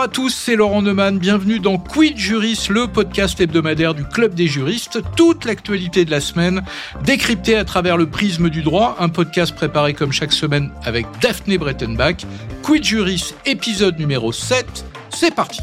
Bonjour à tous, c'est Laurent Neumann. Bienvenue dans Quid Juris, le podcast hebdomadaire du Club des juristes. Toute l'actualité de la semaine décryptée à travers le prisme du droit. Un podcast préparé comme chaque semaine avec Daphné Brettenbach. Quid Juris, épisode numéro 7. C'est parti.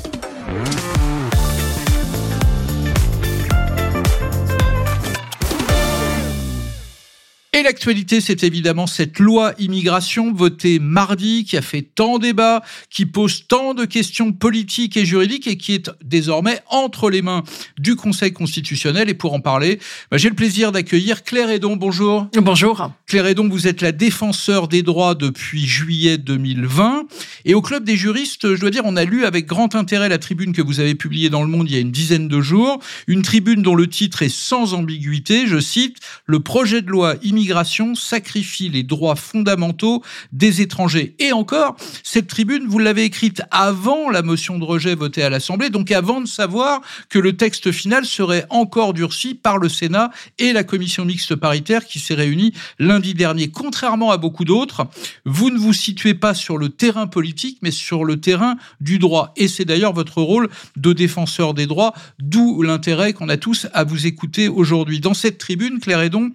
Et l'actualité, c'est évidemment cette loi immigration votée mardi qui a fait tant débat, qui pose tant de questions politiques et juridiques et qui est désormais entre les mains du Conseil constitutionnel. Et pour en parler, bah, j'ai le plaisir d'accueillir Claire Edon. Bonjour. Bonjour. Claire Edon, vous êtes la défenseur des droits depuis juillet 2020. Et au Club des juristes, je dois dire, on a lu avec grand intérêt la tribune que vous avez publiée dans Le Monde il y a une dizaine de jours. Une tribune dont le titre est sans ambiguïté. Je cite, le projet de loi immigration sacrifie les droits fondamentaux des étrangers. Et encore, cette tribune, vous l'avez écrite avant la motion de rejet votée à l'Assemblée, donc avant de savoir que le texte final serait encore durci par le Sénat et la commission mixte paritaire qui s'est réunie lundi dernier. Contrairement à beaucoup d'autres, vous ne vous situez pas sur le terrain politique, mais sur le terrain du droit. Et c'est d'ailleurs votre rôle de défenseur des droits, d'où l'intérêt qu'on a tous à vous écouter aujourd'hui. Dans cette tribune, Claire Edon,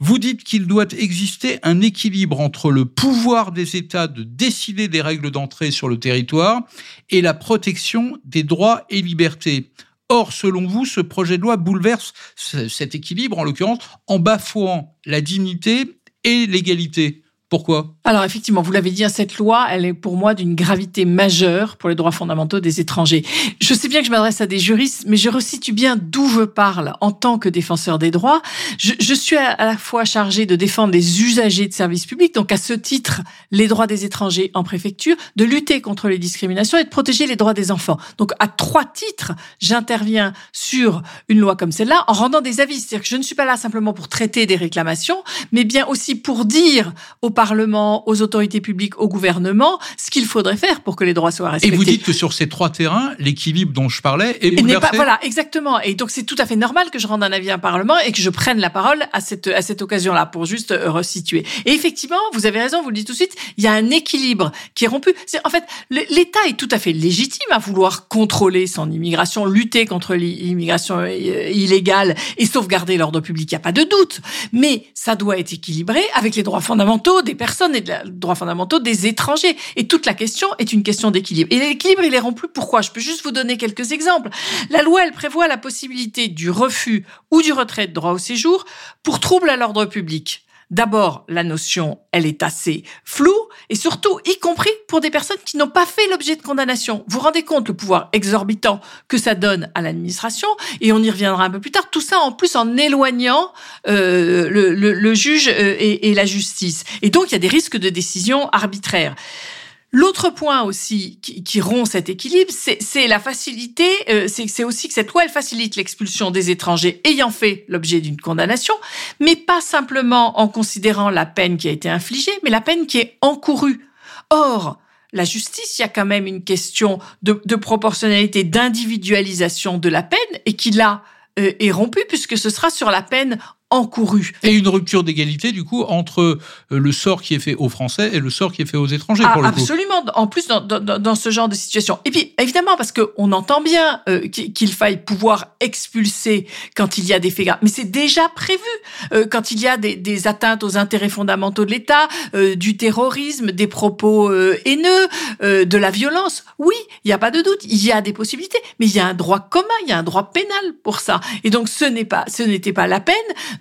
vous dites qu'il qu'il doit exister un équilibre entre le pouvoir des États de décider des règles d'entrée sur le territoire et la protection des droits et libertés. Or, selon vous, ce projet de loi bouleverse cet équilibre, en l'occurrence, en bafouant la dignité et l'égalité. Alors effectivement, vous l'avez dit, hein, cette loi, elle est pour moi d'une gravité majeure pour les droits fondamentaux des étrangers. Je sais bien que je m'adresse à des juristes, mais je resitue bien d'où je parle en tant que défenseur des droits. Je, suis à, la fois chargé de défendre les usagers de services publics, donc à ce titre, les droits des étrangers en préfecture, de lutter contre les discriminations et de protéger les droits des enfants. Donc à trois titres, j'interviens sur une loi comme celle-là en rendant des avis. C'est-à-dire que je ne suis pas là simplement pour traiter des réclamations, mais bien aussi pour dire aux Parlement, aux autorités publiques, au gouvernement, ce qu'il faudrait faire pour que les droits soient respectés. Et vous dites que sur ces trois terrains, l'équilibre dont je parlais est bouleversé. Pas, voilà, exactement. Et donc c'est tout à fait normal que je rende un avis à un Parlement et que je prenne la parole à cette à cette occasion-là pour juste euh, resituer. Et effectivement, vous avez raison, vous le dites tout de suite, il y a un équilibre qui est rompu. C'est en fait l'État est tout à fait légitime à vouloir contrôler son immigration, lutter contre l'immigration euh, illégale et sauvegarder l'ordre public. Il n'y a pas de doute. Mais ça doit être équilibré avec les droits fondamentaux des personnes et des droits fondamentaux des étrangers. Et toute la question est une question d'équilibre. Et l'équilibre, il est rompu. Pourquoi Je peux juste vous donner quelques exemples. La loi, elle prévoit la possibilité du refus ou du retrait de droit au séjour pour trouble à l'ordre public. D'abord, la notion, elle est assez floue, et surtout, y compris pour des personnes qui n'ont pas fait l'objet de condamnation. Vous vous rendez compte le pouvoir exorbitant que ça donne à l'administration, et on y reviendra un peu plus tard. Tout ça, en plus, en éloignant euh, le, juge euh, et, et la justice. Et donc, il y a des risques de décision arbitraire. L'autre point aussi qui, rompt cet équilibre, c'est la facilité, euh, c'est aussi que cette loi, elle facilite l'expulsion des étrangers ayant fait l'objet d'une condamnation, mais pas simplement en considérant la peine qui a été infligée, mais la peine qui est encourue. Or, la justice, il y a quand même une question de, de proportionnalité, d'individualisation de la peine, et qui là euh, est rompue puisque ce sera sur la peine encouru. Et une rupture d'égalité, du coup, entre euh, le sort qui est fait aux Français et le sort qui est fait aux étrangers, pour le absolument. En plus, dans, dans, dans, ce genre de situation. Et puis, évidemment, parce qu'on entend bien euh, qu'il faille pouvoir expulser quand il y a des faits graves. Mais c'est déjà prévu euh, quand il y a des, des, atteintes aux intérêts fondamentaux de l'État, du terrorisme, des propos haineux, de la violence. Oui, il n'y a pas de doute. Il y a des possibilités. Mais il y a un droit commun, il y a un droit pénal pour ça. Et donc, ce n'est pas, ce n'était pas la peine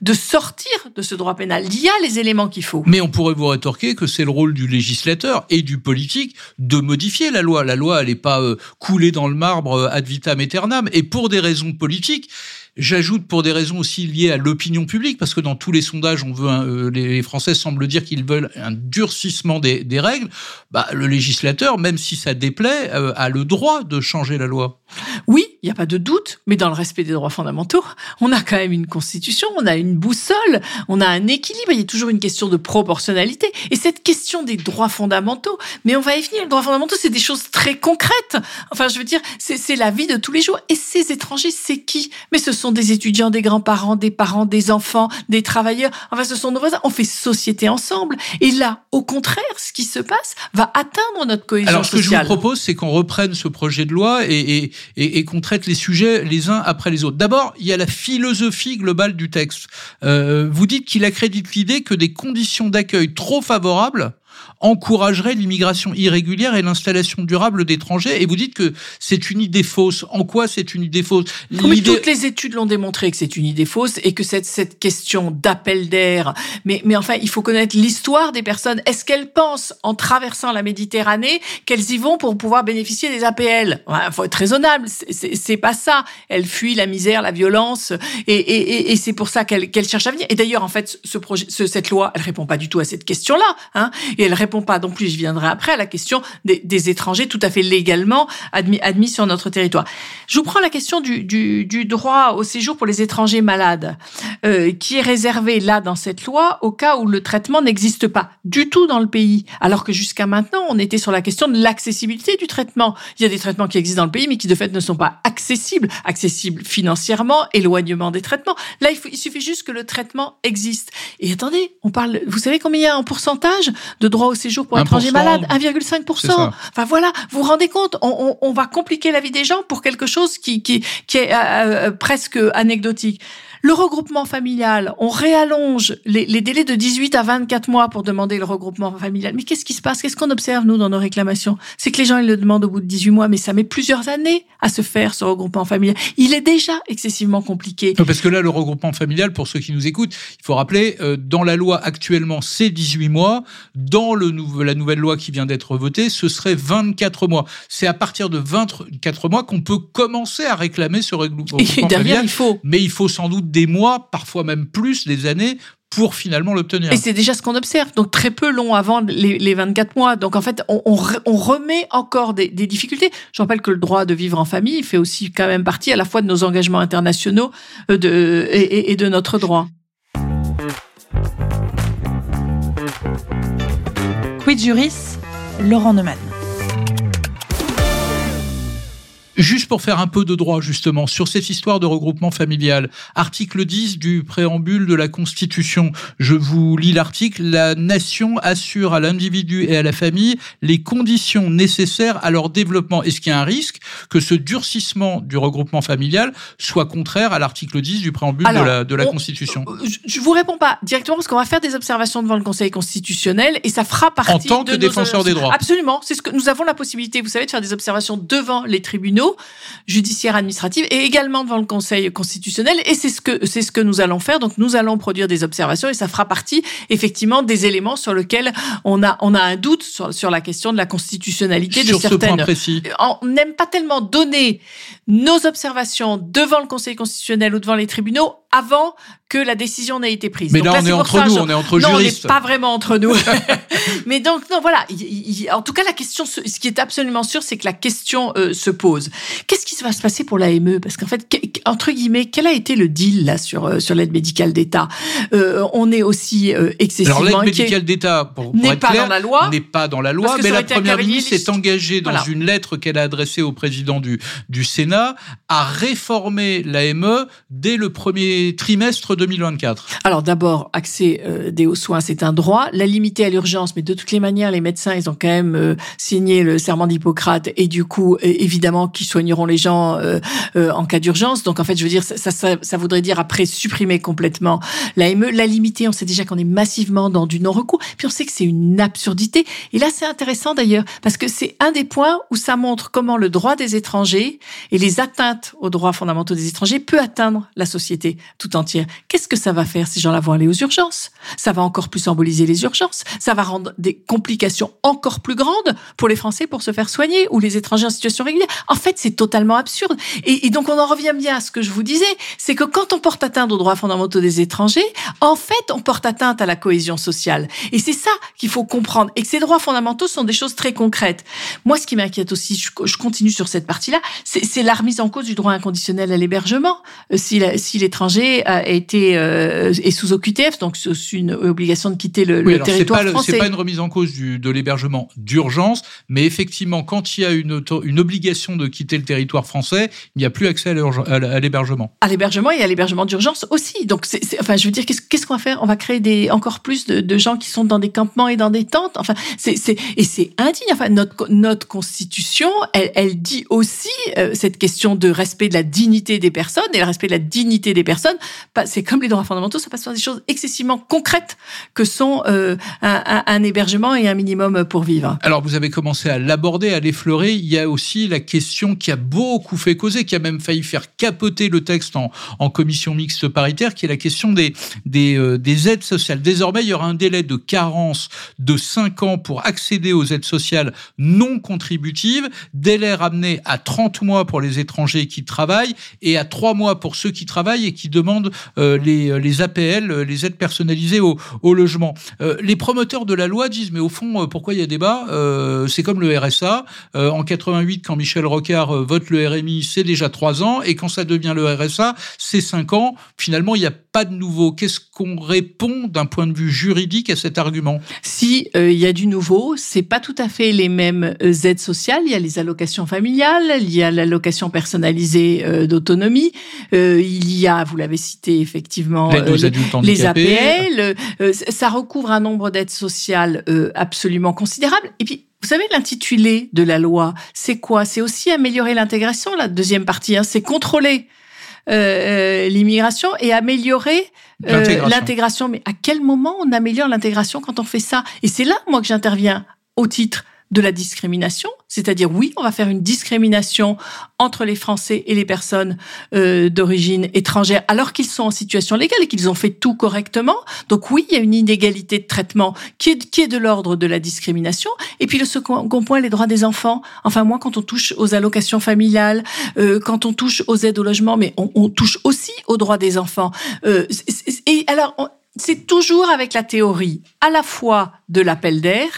de sortir de ce droit pénal. Il y a les éléments qu'il faut. Mais on pourrait vous rétorquer que c'est le rôle du législateur et du politique de modifier la loi. La loi, elle n'est pas euh, coulée dans le marbre euh, ad vitam aeternam. Et pour des raisons politiques, J'ajoute pour des raisons aussi liées à l'opinion publique, parce que dans tous les sondages, on veut euh, les Français semblent dire qu'ils veulent un durcissement des, des règles. Bah, le législateur, même si ça déplaît, a le droit de changer la loi. Oui, il n'y a pas de doute, mais dans le respect des droits fondamentaux, on a quand même une constitution, on a une boussole, on a un équilibre, il y a toujours une question de proportionnalité. Et cette question des droits fondamentaux, mais on va y venir, les droits fondamentaux, c'est des choses très concrètes. Enfin, je veux dire, c'est la vie de tous les jours. Et ces étrangers, c'est qui? Mais ce des étudiants, des grands-parents, des parents, des enfants, des travailleurs. Enfin, ce sont nos voisins. On fait société ensemble. Et là, au contraire, ce qui se passe va atteindre notre cohésion Alors, ce sociale. que je vous propose, c'est qu'on reprenne ce projet de loi et, et, et, et qu'on traite les sujets les uns après les autres. D'abord, il y a la philosophie globale du texte. Euh, vous dites qu'il accrédite l'idée que des conditions d'accueil trop favorables encouragerait l'immigration irrégulière et l'installation durable d'étrangers. Et vous dites que c'est une idée fausse. En quoi c'est une idée fausse? Oui, toutes les études l'ont démontré que c'est une idée fausse et que cette, cette question d'appel d'air. Mais, mais enfin, il faut connaître l'histoire des personnes. Est-ce qu'elles pensent, en traversant la Méditerranée, qu'elles y vont pour pouvoir bénéficier des APL Il faut être raisonnable. C'est pas ça. Elles fuient la misère, la violence, et, et, et c'est pour ça qu'elles qu'elles cherchent à venir. Et d'ailleurs, en fait, ce projet, ce, cette loi, elle répond pas du tout à cette question-là. Hein, et elle répond pas non plus, je viendrai après, à la question des, étrangers tout à fait légalement admis, admis sur notre territoire. Je vous prends la question du, droit au séjour pour les étrangers malades, euh, qui est réservé là dans cette loi au cas où le traitement n'existe pas du tout dans le pays, alors que jusqu'à maintenant, on était sur la question de l'accessibilité du traitement. Il y a des traitements qui existent dans le pays, mais qui de fait ne sont pas accessibles, accessibles financièrement, éloignement des traitements. Là, il, suffit juste que le traitement existe. Et attendez, on parle, vous savez combien il y a en pourcentage de droit au séjour pour étrangers malades 1,5%. Enfin voilà, vous vous rendez compte, on, on, on, va compliquer la vie des gens pour quelque chose qui, qui, qui est euh, presque anecdotique. Le regroupement familial, on réallonge les, les, délais de 18 à 24 mois pour demander le regroupement familial. Mais qu'est-ce qui se passe? Qu'est-ce qu'on observe, nous, dans nos réclamations? C'est que les gens, ils le demandent au bout de 18 mois, mais ça met plusieurs années à se faire, ce regroupement familial. Il est déjà excessivement compliqué. Parce que là, le regroupement familial, pour ceux qui nous écoutent, il faut rappeler, euh, dans la loi actuellement, c'est 18 mois. Dans le nou la nouvelle loi qui vient d'être votée, ce serait 24 mois. C'est à partir de 24 mois qu'on peut commencer à réclamer ce regroupement Et derrière, familial. il faut. Mais il faut sans doute des mois, parfois même plus, des années pour finalement l'obtenir. Et c'est déjà ce qu'on observe. Donc très peu long avant les, les 24 mois. Donc en fait, on, on, on remet encore des, des, difficultés. Je rappelle que le droit de vivre en famille fait aussi quand même partie à la fois de nos engagements internationaux de, et, et de notre droit. Quid Juris, Laurent Neumann. Juste pour faire un peu de droit, justement, sur cette histoire de regroupement familial. Article 10 du préambule de la Constitution. Je vous lis l'article. La nation assure à l'individu et à la famille les conditions nécessaires à leur développement. Est-ce qu'il y a un risque que ce durcissement du regroupement familial soit contraire à l'article 10 du préambule Alors, de la, de la on, Constitution? Je vous réponds pas directement parce qu'on va faire des observations devant le Conseil constitutionnel et ça fera partie en tant que de défenseur nos... des droits. Absolument. C'est ce que nous avons la possibilité, vous savez, de faire des observations devant les tribunaux judiciaires administratifs et également devant le Conseil constitutionnel. Et c'est ce que c'est ce que nous allons faire. Donc nous allons produire des observations et ça fera partie effectivement des éléments sur lesquels on a on a un doute sur, sur la question de la constitutionnalité sur de certaines. Ce point précis. On n'aime pas tellement donner nos observations devant le Conseil constitutionnel ou devant les tribunaux avant que la décision n'ait été prise. Mais donc là, là, on est entre ça, nous, on est entre non, juristes. on n'est pas vraiment entre nous. Mais donc, non, voilà. Il, il, en tout cas, la question, ce qui est absolument sûr, c'est que la question euh, se pose. Qu'est-ce qui va se passer pour l'AME? Parce qu'en fait, entre guillemets, quel a été le deal là sur euh, sur l'aide médicale d'État? Euh, On est aussi excessivement Alors l'aide médicale d'État, n'est pas clair, dans la loi, n'est pas dans la loi, mais la première ministre s'est engagée dans voilà. une lettre qu'elle a adressée au président du du Sénat à réformer l'AME dès le premier trimestre 2024. Alors d'abord, accès euh, des hauts soins, c'est un droit. La limiter à l'urgence, mais de toutes les manières, les médecins, ils ont quand même euh, signé le serment d'Hippocrate et du coup, évidemment, qui soigneront les gens euh, en cas d'urgence. Donc en fait, je veux dire, ça, ça, ça voudrait dire après supprimer complètement l'AME. La limiter, on sait déjà qu'on est massivement dans du non-recours. Puis on sait que c'est une absurdité. Et là, c'est intéressant d'ailleurs, parce que c'est un des points où ça montre comment le droit des étrangers et les atteintes aux droits fondamentaux des étrangers peut atteindre la société tout entière. Qu'est-ce que ça va faire Ces gens-là vont aller aux urgences? Ça va encore plus emboliser les urgences. Ça va rendre des complications encore plus grandes pour les Français pour se faire soigner ou les étrangers en situation régulière. En fait, c'est totalement absurde. Et, et, donc, on en revient bien à ce que je vous disais, c'est que quand on porte atteinte aux droits fondamentaux des étrangers, en fait, on porte atteinte à la cohésion sociale. Et c'est ça qu'il faut comprendre. Et que ces droits fondamentaux sont des choses très concrètes. Moi, ce qui m'inquiète aussi, je, je, continue sur cette partie-là, c'est la remise en cause du droit inconditionnel à l'hébergement. Euh, si l'étranger a été euh, est sous OQTF, donc c'est une obligation de quitter le, Oui, territoire pas, français. c'est pas une remise en cause du, de l'hébergement d'urgence, mais effectivement, quand il y a une, auto- une obligation de quitter le territoire français, il n'y a plus accès à l'hébergement. à l'hébergement et à l'hébergement d'urgence aussi. Donc, enfin, je veux dire, qu'est-ce, qu'on va faire? On va créer des encore plus de, de gens qui sont dans des campements et dans des tentes? Enfin, c'est, et c'est indigne. Enfin, notre notre constitution, elle, elle dit aussi euh, cette question de respect de la dignité des personnes et le respect de la dignité des personnes. Pas- C'est comme les droits fondamentaux, ça passe par des choses excessivement concrètes que sont euh, un- un hébergement et un minimum pour vivre. Alors, vous avez commencé à l'aborder, à l'effleurer. Il y a aussi la question qui a beaucoup fait causer, qui a même failli faire capoter le texte en, en commission mixte paritaire, qui est la question des, des, euh, des aides sociales. Désormais, il y aura un délai de carence de 5 ans pour accéder aux aides sociales non contributives, délai ramené à 30 mois pour les étrangers qui travaillent et à 3 mois pour ceux qui travaillent et qui demandent euh, les, les APL, euh, les aides personnalisées au, logement. Euh, les promoteurs de la loi disent, mais au fond, euh, pourquoi il y a débat? Euh, C'est comme le RSA. Euh, en 88, quand Michel Rocard euh, vote le RMI, c'est déjà 3 ans, et quand ça devient le RSA, c'est 5 ans. Finalement, il n'y a pas de nouveau. Qu'est-ce qu'on répond d'un point de vue juridique à cet argument? Si euh, il y a du nouveau, c'est pas tout à fait les mêmes euh, aides sociales. Il y a les allocations familiales, il y a l'allocation personnalisée euh, d'autonomie, euh, il y a, vous l'avez cité effectivement, L'aide euh, les, les. APL. euh, ça recouvre un nombre d'aides sociales euh, absolument considérable. Et puis vous savez, l'intitulé de la loi, c'est quoi? C'est aussi améliorer l'intégration, la deuxième partie, hein, c'est contrôler euh, l'immigration et améliorer euh, l'intégration. Mais à quel moment on améliore l'intégration quand on fait ça? Et c'est là, moi, que j'interviens au titre de la discrimination, c'est-à-dire oui, on va faire une discrimination entre les Français et les personnes euh, d'origine étrangère, alors qu'ils sont en situation légale et qu'ils ont fait tout correctement. Donc oui, il y a une inégalité de traitement qui est, qui est de l'ordre de la discrimination. Et puis le second point, les droits des enfants. Enfin moi, quand on touche aux allocations familiales, euh, quand on touche aux aides au logement, mais on, on touche aussi aux droits des enfants. Euh, et alors. c'est toujours avec la théorie à la fois de l'appel d'air,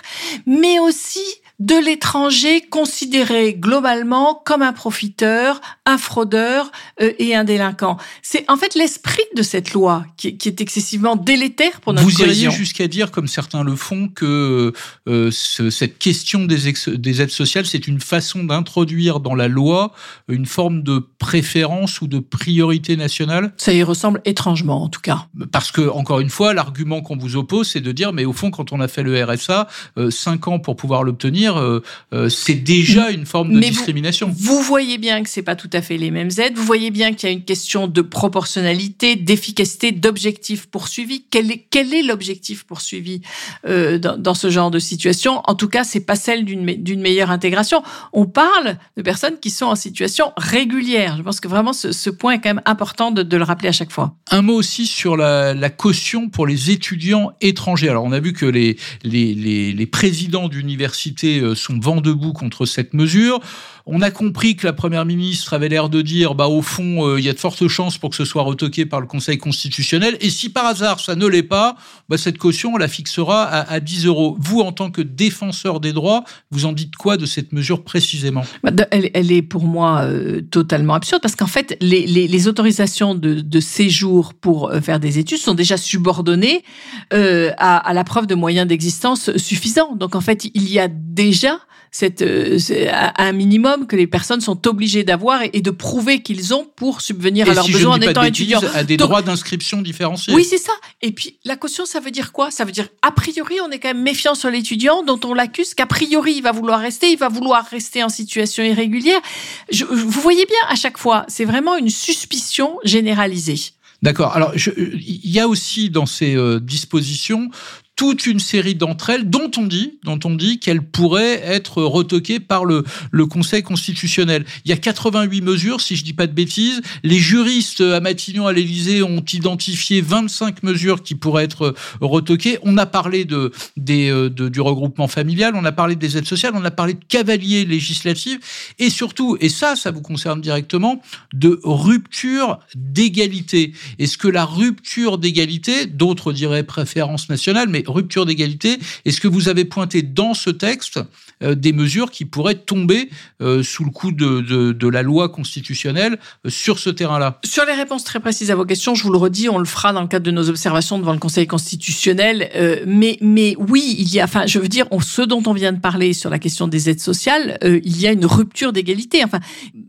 mais aussi de l'étranger considéré globalement comme un profiteur, un fraudeur euh, et un délinquant. C'est en fait l'esprit de cette loi qui, qui est excessivement délétère pour notre Vous iriez cohésion. jusqu'à dire, comme certains le font, que euh, ce- cette question des, ex- des aides sociales, c'est une façon d'introduire dans la loi une forme de préférence ou de priorité nationale? Ça y ressemble étrangement en tout cas. Parce que, encore une fois, l'argument qu'on vous oppose, c'est de dire, mais au fond, quand on a fait le RSA, euh, cinq ans pour pouvoir l'obtenir, euh, euh, c'est déjà une forme de Mais discrimination. Vous voyez bien que c'est pas tout à fait les mêmes aides. Vous voyez bien qu'il y a une question de proportionnalité, d'efficacité, d'objectif poursuivi. Quel est, quel est l'objectif poursuivi euh, dans, dans ce genre de situation? En tout cas, c'est pas celle d'une me- d'une meilleure intégration. On parle de personnes qui sont en situation régulière. Je pense que vraiment ce, ce point est quand même important de, de le rappeler à chaque fois. Un mot aussi sur la, la caution pour les étudiants étrangers. Alors, on a vu que les, les, les, les présidents d'universités euh, sont vent debout contre cette mesure. On a compris que la première ministre avait l'air de dire, bah, au fond, euh, il y a de fortes chances pour que ce soit retoqué par le Conseil constitutionnel. Et si par hasard ça ne l'est pas, bah, cette caution, on la fixera à, à 10 euros. Vous, en tant que défenseur des droits, vous en dites quoi de cette mesure précisément? Bah, Elle, est pour moi euh, totalement absurde parce qu'en fait, les, autorisations de, séjour pour faire des études sont déjà subordonnées à, la preuve de moyens d'existence suffisants. Donc en fait, il y a déjà cette, euh, c'est un minimum que les personnes sont obligées d'avoir et, et de prouver qu'ils ont pour subvenir à leurs si besoins en étant étudiants. à des Donc- droits d'inscription différenciés. Oui, c'est ça. Et puis, la caution, ça veut dire quoi? Ça veut dire, a priori, on est quand même méfiant sur l'étudiant dont on l'accuse qu'a priori, il va vouloir rester, il va vouloir rester en situation irrégulière. Je- vous voyez bien, à chaque fois, c'est vraiment une suspicion généralisée. D'accord. Alors, il y a aussi dans ces euh, dispositions toute une série d'entre elles dont on dit, dont on dit qu'elles pourraient être retoquées par le, le Conseil constitutionnel. Il y a 88 mesures, si je dis pas de bêtises. Les juristes à Matignon, à l'Élysée, ont identifié 25 mesures qui pourraient être retoquées. On a parlé de, euh, de- du regroupement familial, on a parlé des aides sociales, on a parlé de cavalier législatif, et surtout, et ça, ça vous concerne directement, de rupture d'égalité. Est-ce que la rupture d'égalité, d'autres diraient préférence nationale, mais rupture d'égalité. Est-ce que vous avez pointé dans ce texte euh, des mesures qui pourraient tomber euh, sous le coup de, la loi constitutionnelle euh, sur ce terrain-là? Sur les réponses très précises à vos questions, je vous le redis, on le fera dans le cadre de nos observations devant le Conseil constitutionnel. Mais, mais oui, il y a, enfin, je veux dire, ce dont on vient de parler sur la question des aides sociales, il y a une rupture d'égalité. Enfin,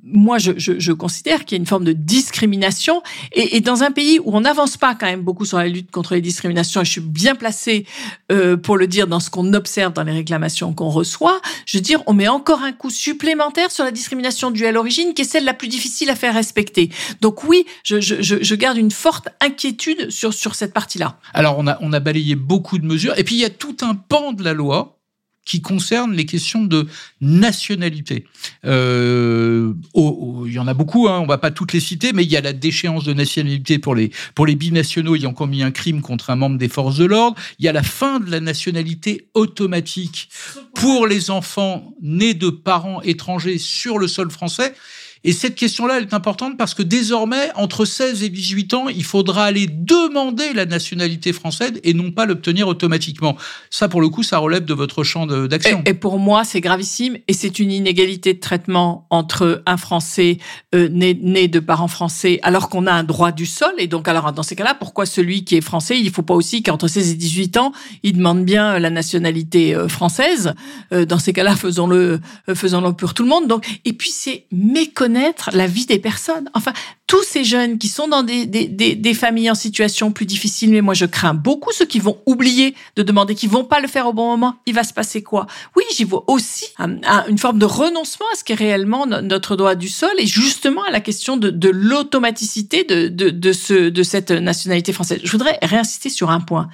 moi, je, considère qu'il y a une forme de discrimination. Et, et dans un pays où on n'avance pas quand même beaucoup sur la lutte contre les discriminations, et je suis bien placée euh, pour le dire dans ce qu'on observe dans les réclamations qu'on reçoit, je veux dire, on met encore un coup supplémentaire sur la discrimination due à l'origine, qui est celle la plus difficile à faire respecter. Donc oui, je, garde une forte inquiétude sur, cette partie-là. Alors, on a balayé beaucoup de mesures. Et puis, il y a tout un pan de la loi qui concerne les questions de nationalité. Euh, il y en a beaucoup, hein, on va pas toutes les citer, mais il y a la déchéance de nationalité pour les, pour les binationaux ayant commis un crime contre un membre des forces de l'ordre. Il y a la fin de la nationalité automatique pour les enfants nés de parents étrangers sur le sol français. Et cette question-là, elle est importante parce que désormais, entre 16 et 18 ans, il faudra aller demander la nationalité française et non pas l'obtenir automatiquement. Ça, pour le coup, ça relève de votre champ d'action. Et, pour moi, c'est gravissime et c'est une inégalité de traitement entre un Français euh, né, de parents français alors qu'on a un droit du sol. Et donc, alors, dans ces cas-là, pourquoi celui qui est français, il ne faut pas aussi qu'entre 16 et 18 ans, il demande bien la nationalité euh, française euh, Dans ces cas-là, faisons-le faisons-le pour tout le monde. Donc, et puis, c'est la vie des personnes. Enfin, tous ces jeunes qui sont dans des, des, des, familles en situation plus difficile, mais moi je crains beaucoup ceux qui vont oublier de demander, qui vont pas le faire au bon moment. Il va se passer quoi? Oui, j'y vois aussi un, un, une forme de renoncement à ce qui est réellement notre droit du sol et justement à la question de, de l'automaticité de, de, de, ce, de cette nationalité française. Je voudrais réinsister sur un point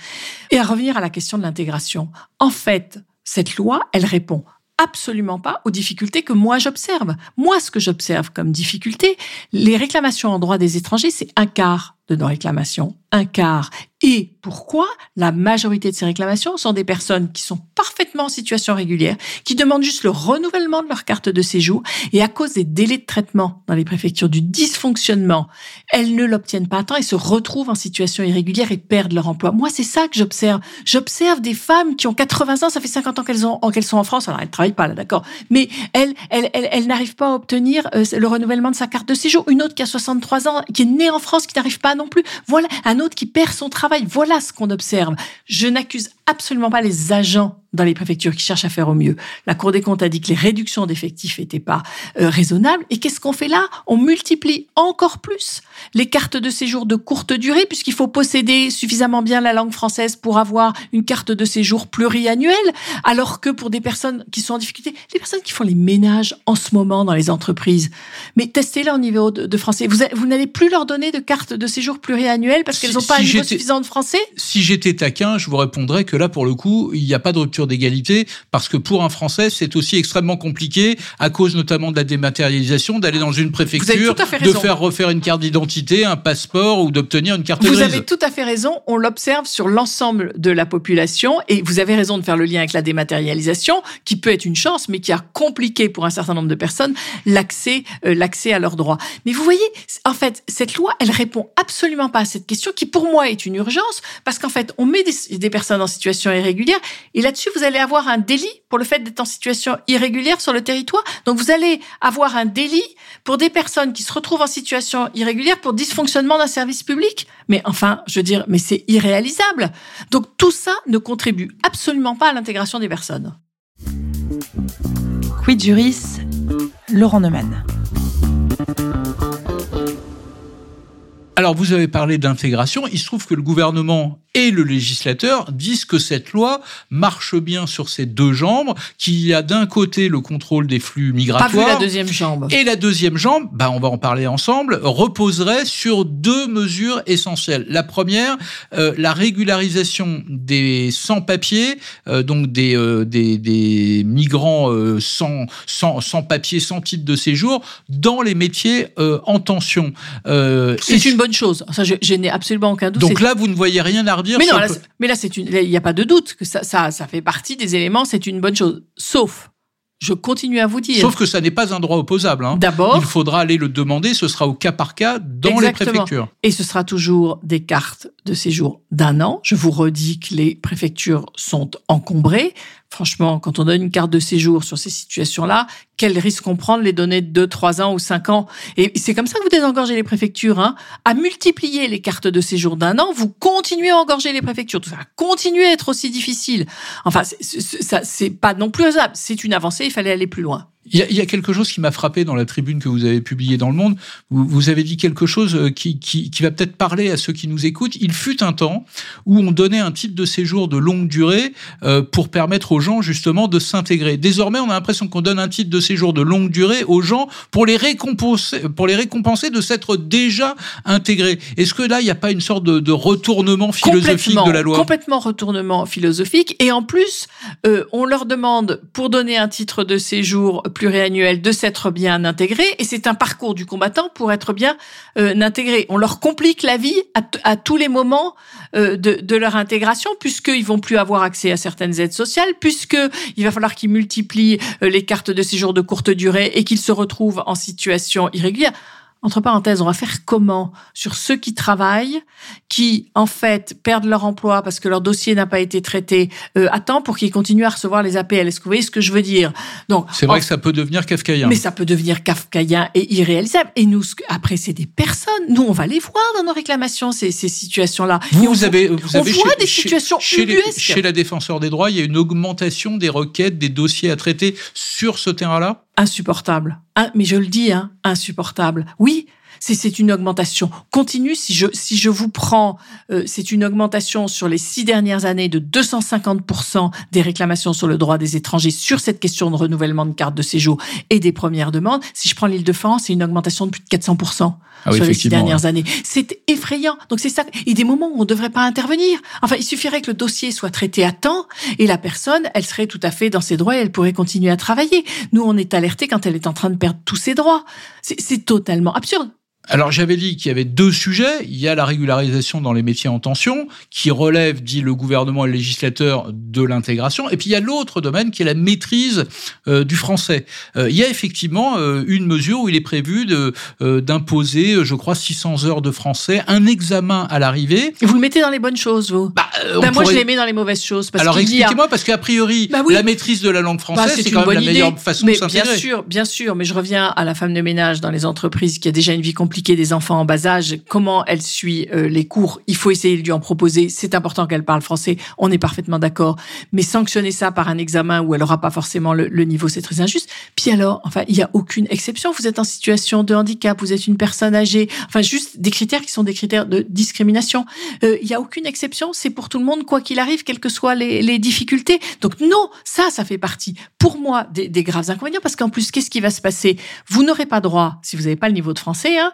et à revenir à la question de l'intégration. En fait, cette loi, elle répond absolument pas aux difficultés que moi j'observe. Moi, ce que j'observe comme difficulté, les réclamations en droit des étrangers, c'est un quart de nos réclamations, un quart. Et pourquoi la majorité de ces réclamations sont des personnes qui sont parfaitement en situation régulière, qui demandent juste le renouvellement de leur carte de séjour, et à cause des délais de traitement dans les préfectures, du dysfonctionnement, elles ne l'obtiennent pas à temps et se retrouvent en situation irrégulière et perdent leur emploi. Moi, c'est ça que j'observe. J'observe des femmes qui ont 80 ans, ça fait 50 ans qu'elles ont, sont en France, alors elles ne travaillent pas là, d'accord, mais elles, elles, elles, elles n'arrivent pas à obtenir euh, le renouvellement de sa carte de séjour. Une autre qui a 63 ans, qui est née en France, qui n'arrive pas non plus. Voilà, un autre qui perd son travail. Voilà ce qu'on observe. Je n'accuse absolument pas les agents dans les préfectures qui cherchent à faire au mieux. La Cour des comptes a dit que les réductions d'effectifs n'étaient pas euh, raisonnables. Et qu'est-ce qu'on fait là? On multiplie encore plus les cartes de séjour de courte durée, puisqu'il faut posséder suffisamment bien la langue française pour avoir une carte de séjour pluriannuelle, alors que pour des personnes qui sont en difficulté, les personnes qui font les ménages en ce moment dans les entreprises, mais testez-les au niveau de, de français. Vous, vous n'allez plus leur donner de carte de séjour pluriannuelle parce qu'elles n'ont si, pas si un niveau suffisant de français? Si j'étais taquin, je vous répondrais que là, pour le coup, il n'y a pas de rupture d'égalité parce que pour un Français, c'est aussi extrêmement compliqué à cause notamment de la dématérialisation d'aller dans une préfecture, de faire refaire une carte d'identité, un passeport ou d'obtenir une carte vous grise. Vous avez tout à fait raison. On l'observe sur l'ensemble de la population et vous avez raison de faire le lien avec la dématérialisation qui peut être une chance mais qui a compliqué pour un certain nombre de personnes l'accès euh, l'accès à leurs droits. Mais vous voyez, en fait, cette loi, elle répond absolument pas à cette question qui pour moi est une urgence parce qu'en fait, on met des, des personnes en situation irrégulière et là-dessus, vous allez avoir un délit pour le fait d'être en situation irrégulière sur le territoire. Donc vous allez avoir un délit pour des personnes qui se retrouvent en situation irrégulière pour dysfonctionnement d'un service public. Mais enfin, je veux dire, mais c'est irréalisable. Donc tout ça ne contribue absolument pas à l'intégration des personnes. Quid Juris, Laurent Neumann. Alors, vous avez parlé d'intégration. Il se trouve que le gouvernement et le législateur disent que cette loi marche bien sur ces deux jambes, qu'il y a d'un côté le contrôle des flux migratoires. Pas vu la deuxième jambe. Et la deuxième jambe, bah, on va en parler ensemble, reposerait sur deux mesures essentielles. La première, euh, la régularisation des sans-papiers, euh, donc des, euh, des, des, migrants euh, sans, sans, sans papier, sans titre de séjour, dans les métiers euh, en tension. c'est une bonne chose. Ça, je, je n'ai absolument aucun doute. Donc là, vous ne voyez rien à Mais non, là, mais là, c'est une, il n'y a pas de doute que ça, ça, ça fait partie des éléments. C'est une bonne chose, sauf je continue à vous dire. Sauf que ça n'est pas un droit opposable. Hein. D'abord. Il faudra aller le demander, ce sera au cas par cas dans les préfectures. Et ce sera toujours des cartes de séjour d'un an. Je vous redis que les préfectures sont encombrées. Franchement, quand on donne une carte de séjour sur ces situations-là, quel risque on prend de les donner de 2, 3 ans ou 5 ans? Et c'est comme ça que vous désengorgez les préfectures. Hein. À multiplier les cartes de séjour d'un an, vous continuez à engorger les préfectures. Tout ça va continuer à être aussi difficile. Enfin, ça, c'est pas non plus faisable. C'est une avancée, il fallait aller plus loin. Il y, a, quelque chose qui m'a frappé dans la tribune que vous avez publiée dans Le Monde. Vous, avez dit quelque chose euh, qui, qui, qui va peut-être parler à ceux qui nous écoutent. Il fut un temps où on donnait un titre de séjour de longue durée euh, pour permettre aux gens justement de s'intégrer. Désormais, on a l'impression qu'on donne un titre de séjour de longue durée aux gens pour les récompenser, pour les récompenser de s'être déjà intégrés. Est-ce que là, il n'y a pas une sorte de, de retournement philosophique de la loi Complètement retournement philosophique. Et en plus, euh, on leur demande pour donner un titre de séjour pluriannuel de s'être bien intégré et c'est un parcours du combattant pour être bien euh, intégré. On leur complique la vie à, tous les moments euh, de, leur intégration puisqu'ils vont plus avoir accès à certaines aides sociales, puisque il va falloir qu'ils multiplient euh, les cartes de séjour de courte durée et qu'ils se retrouvent en situation irrégulière entre parenthèses, on va faire comment sur ceux qui travaillent, qui en fait perdent leur emploi parce que leur dossier n'a pas été traité euh, à temps pour qu'ils continuent à recevoir les APL. Est-ce que vous voyez ce que je veux dire? Donc c'est vrai que ça peut devenir kafkaïen. Mais ça peut devenir kafkaïen et irréalisable. Et nous, après, c'est des personnes. Nous, on va les voir dans nos réclamations ces, ces situations-là. Vous, vous avez, vous on avez voit des situations chez, chez la défenseur des droits, il y a une augmentation des requêtes, des dossiers à traiter sur ce terrain-là? Insupportable. mais je le dis, hein, insupportable. Oui, c'est une augmentation continue. Si je, si je vous prends, euh, c'est une augmentation sur les six dernières années de 250% des réclamations sur le droit des étrangers sur cette question de renouvellement de carte de séjour et des premières demandes. Si je prends l'île de France, c'est une augmentation de plus de 400% ah sur les six dernières années. C'est effrayant. Donc c'est ça. Et des moments où on ne devrait pas intervenir. Enfin, il suffirait que le dossier soit traité à temps et la personne, elle serait tout à fait dans ses droits et elle pourrait continuer à travailler. Nous, on est alerté quand elle est en train de perdre tous ses droits. C'est totalement absurde. Alors j'avais dit qu'il y avait deux sujets. Il y a la régularisation dans les métiers en tension, qui relève, dit le gouvernement et le législateur, de l'intégration. Et puis il y a l'autre domaine qui est la maîtrise euh, du français. Euh, il y a effectivement euh, une mesure où il est prévu d'imposer, je crois, 600 heures de français, un examen à l'arrivée. Vous le mettez dans les bonnes choses, vous bah, ben, Moi, je les mets dans les mauvaises choses. Parce Alors expliquez-moi, parce qu'a priori, bah la maîtrise de la langue bah, française, c'est quand même la meilleure façon de s'intégrer. Bien sûr, bien sûr. Mais je reviens à la femme de ménage dans les entreprises qui a déjà une vie compliquée des enfants en bas âge, comment elle suit euh, les cours, il faut essayer de lui en proposer. C'est important qu'elle parle français, on est parfaitement d'accord. Mais sanctionner ça par un examen où elle aura pas forcément le, niveau, c'est très injuste. Puis alors, enfin, il y a aucune exception. Vous êtes en situation de handicap, vous êtes une personne âgée, enfin, juste des critères qui sont des critères de discrimination. Euh, il y a aucune exception, c'est pour tout le monde, quoi qu'il arrive, quelles que soient les, les, difficultés. Donc non, ça, ça fait partie, pour moi, des, des graves inconvénients, parce qu'en plus, qu'est-ce qui va se passer? Vous n'aurez pas droit, si vous n'avez pas le niveau de français, hein,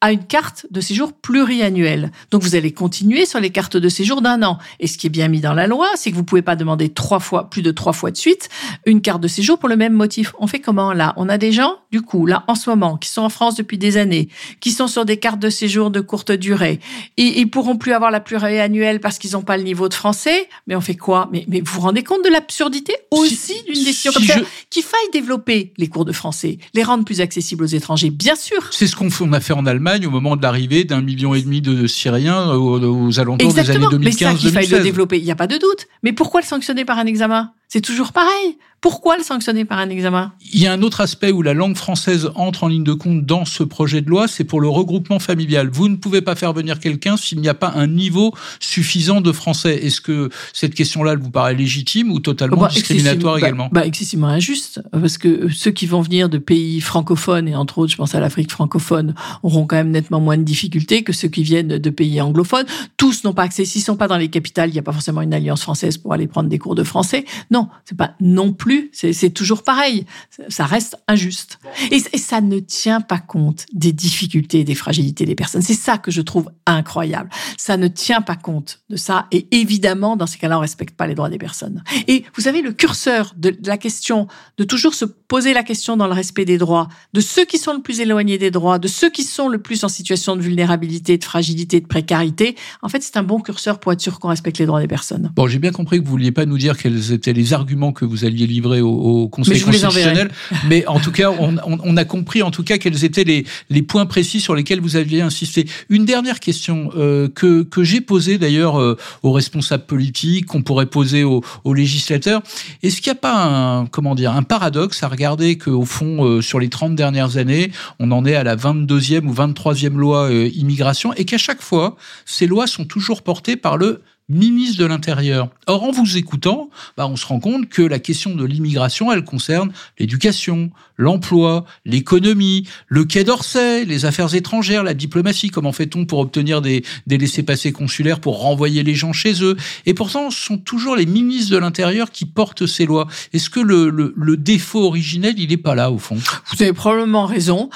à une carte de séjour pluriannuelle. Donc vous allez continuer sur les cartes de séjour d'un an. Et ce qui est bien mis dans la loi, c'est que vous pouvez pas demander trois fois, plus de trois fois de suite, une carte de séjour pour le même motif. On fait comment là? On a des gens, du coup, là en ce moment, qui sont en France depuis des années, qui sont sur des cartes de séjour de courte durée. Et ils pourront plus avoir la pluriannuelle parce qu'ils n'ont pas le niveau de français. Mais on fait quoi? Mais, mais vous vous rendez compte de l'absurdité aussi d'une décision comme ça Qu'il faille développer les cours de français, les rendre plus accessibles aux étrangers, bien sûr. C'est ce qu'on a fait en Allemagne au moment de l'arrivée d'un million et demi de Syriens aux, alentours des années 2015-2016. Mais ça qu'il faille le développer, il n'y a pas de doute. Mais pourquoi le sanctionner par un examen? C'est toujours pareil. Pourquoi le sanctionner par un examen? Il y a un autre aspect où la langue française entre en ligne de compte dans ce projet de loi, c'est pour le regroupement familial. Vous ne pouvez pas faire venir quelqu'un s'il n'y a pas un niveau suffisant de français. Est-ce que cette question-là vous paraît légitime ou totalement bah, discriminatoire bah, également? bah, Excessivement injuste, parce que ceux qui vont venir de pays francophones, et entre autres, je pense à l'Afrique francophone, auront quand même nettement moins de difficultés que ceux qui viennent de pays anglophones. Tous n'ont pas accès. S'ils sont pas dans les capitales, il n'y a pas forcément une alliance française pour aller prendre des cours de français. Non, c'est pas non plus c'est toujours pareil. Ça reste injuste. Et, ça ne tient pas compte des difficultés et des fragilités des personnes. C'est ça que je trouve incroyable. Ça ne tient pas compte de ça. Et évidemment, dans ces cas-là, on respecte pas les droits des personnes. Et vous savez, le curseur de, la question, de toujours se poser la question dans le respect des droits, de ceux qui sont le plus éloignés des droits, de ceux qui sont le plus en situation de vulnérabilité, de fragilité, de précarité, en fait, c'est un bon curseur pour être sûr qu'on respecte les droits des personnes. Bon, j'ai bien compris que vous vouliez pas nous dire quelles étaient les les arguments que vous alliez livrer au, au Conseil constitutionnel. Mais en tout cas, on, on, on, a compris en tout cas quels étaient les, les points précis sur lesquels vous aviez insisté. Une dernière question euh, que, que j'ai posée d'ailleurs euh, aux responsables politiques, qu'on pourrait poser aux, aux législateurs. Est-ce qu'il n'y a pas un, comment dire, un paradoxe à regarder qu'au fond, euh, sur les 30 dernières années, on en est à la 22e ou 23e loi immigration et qu'à chaque fois, ces lois sont toujours portées par le ministre de l'Intérieur. Or, en vous écoutant, bah, on se rend compte que la question de l'immigration, elle concerne l'éducation, l'emploi, l'économie, le Quai d'Orsay, les affaires étrangères, la diplomatie. Comment fait-on pour obtenir des, des laissés-passer consulaires pour renvoyer les gens chez eux? Et pourtant, ce sont toujours les ministres de l'Intérieur qui portent ces lois. Est-ce que le, le, le, défaut originel, il n'est pas là, au fond? Vous avez probablement raison.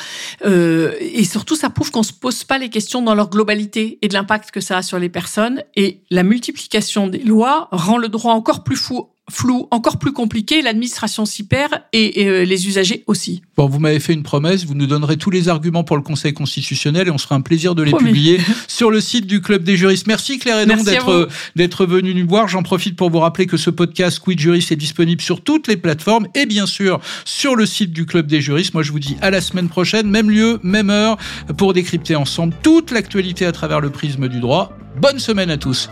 Euh, et surtout, ça prouve qu'on ne se pose pas les questions dans leur globalité et de l'impact que ça a sur les personnes. Et la multiplication des lois rend le droit encore plus fou flou, encore plus compliqué, l'administration s'y perd et, et euh, les usagers aussi. Bon, vous m'avez fait une promesse, vous nous donnerez tous les arguments pour le Conseil constitutionnel et on sera un plaisir de les Promis. publier sur le site du Club des juristes. Merci Claire Hénon d'être d'être venu nous voir. J'en profite pour vous rappeler que ce podcast Quid Jurist est disponible sur toutes les plateformes et bien sûr sur le site du Club des juristes. Moi, je vous dis à la semaine prochaine, même lieu, même heure, pour décrypter ensemble toute l'actualité à travers le prisme du droit. Bonne semaine à tous.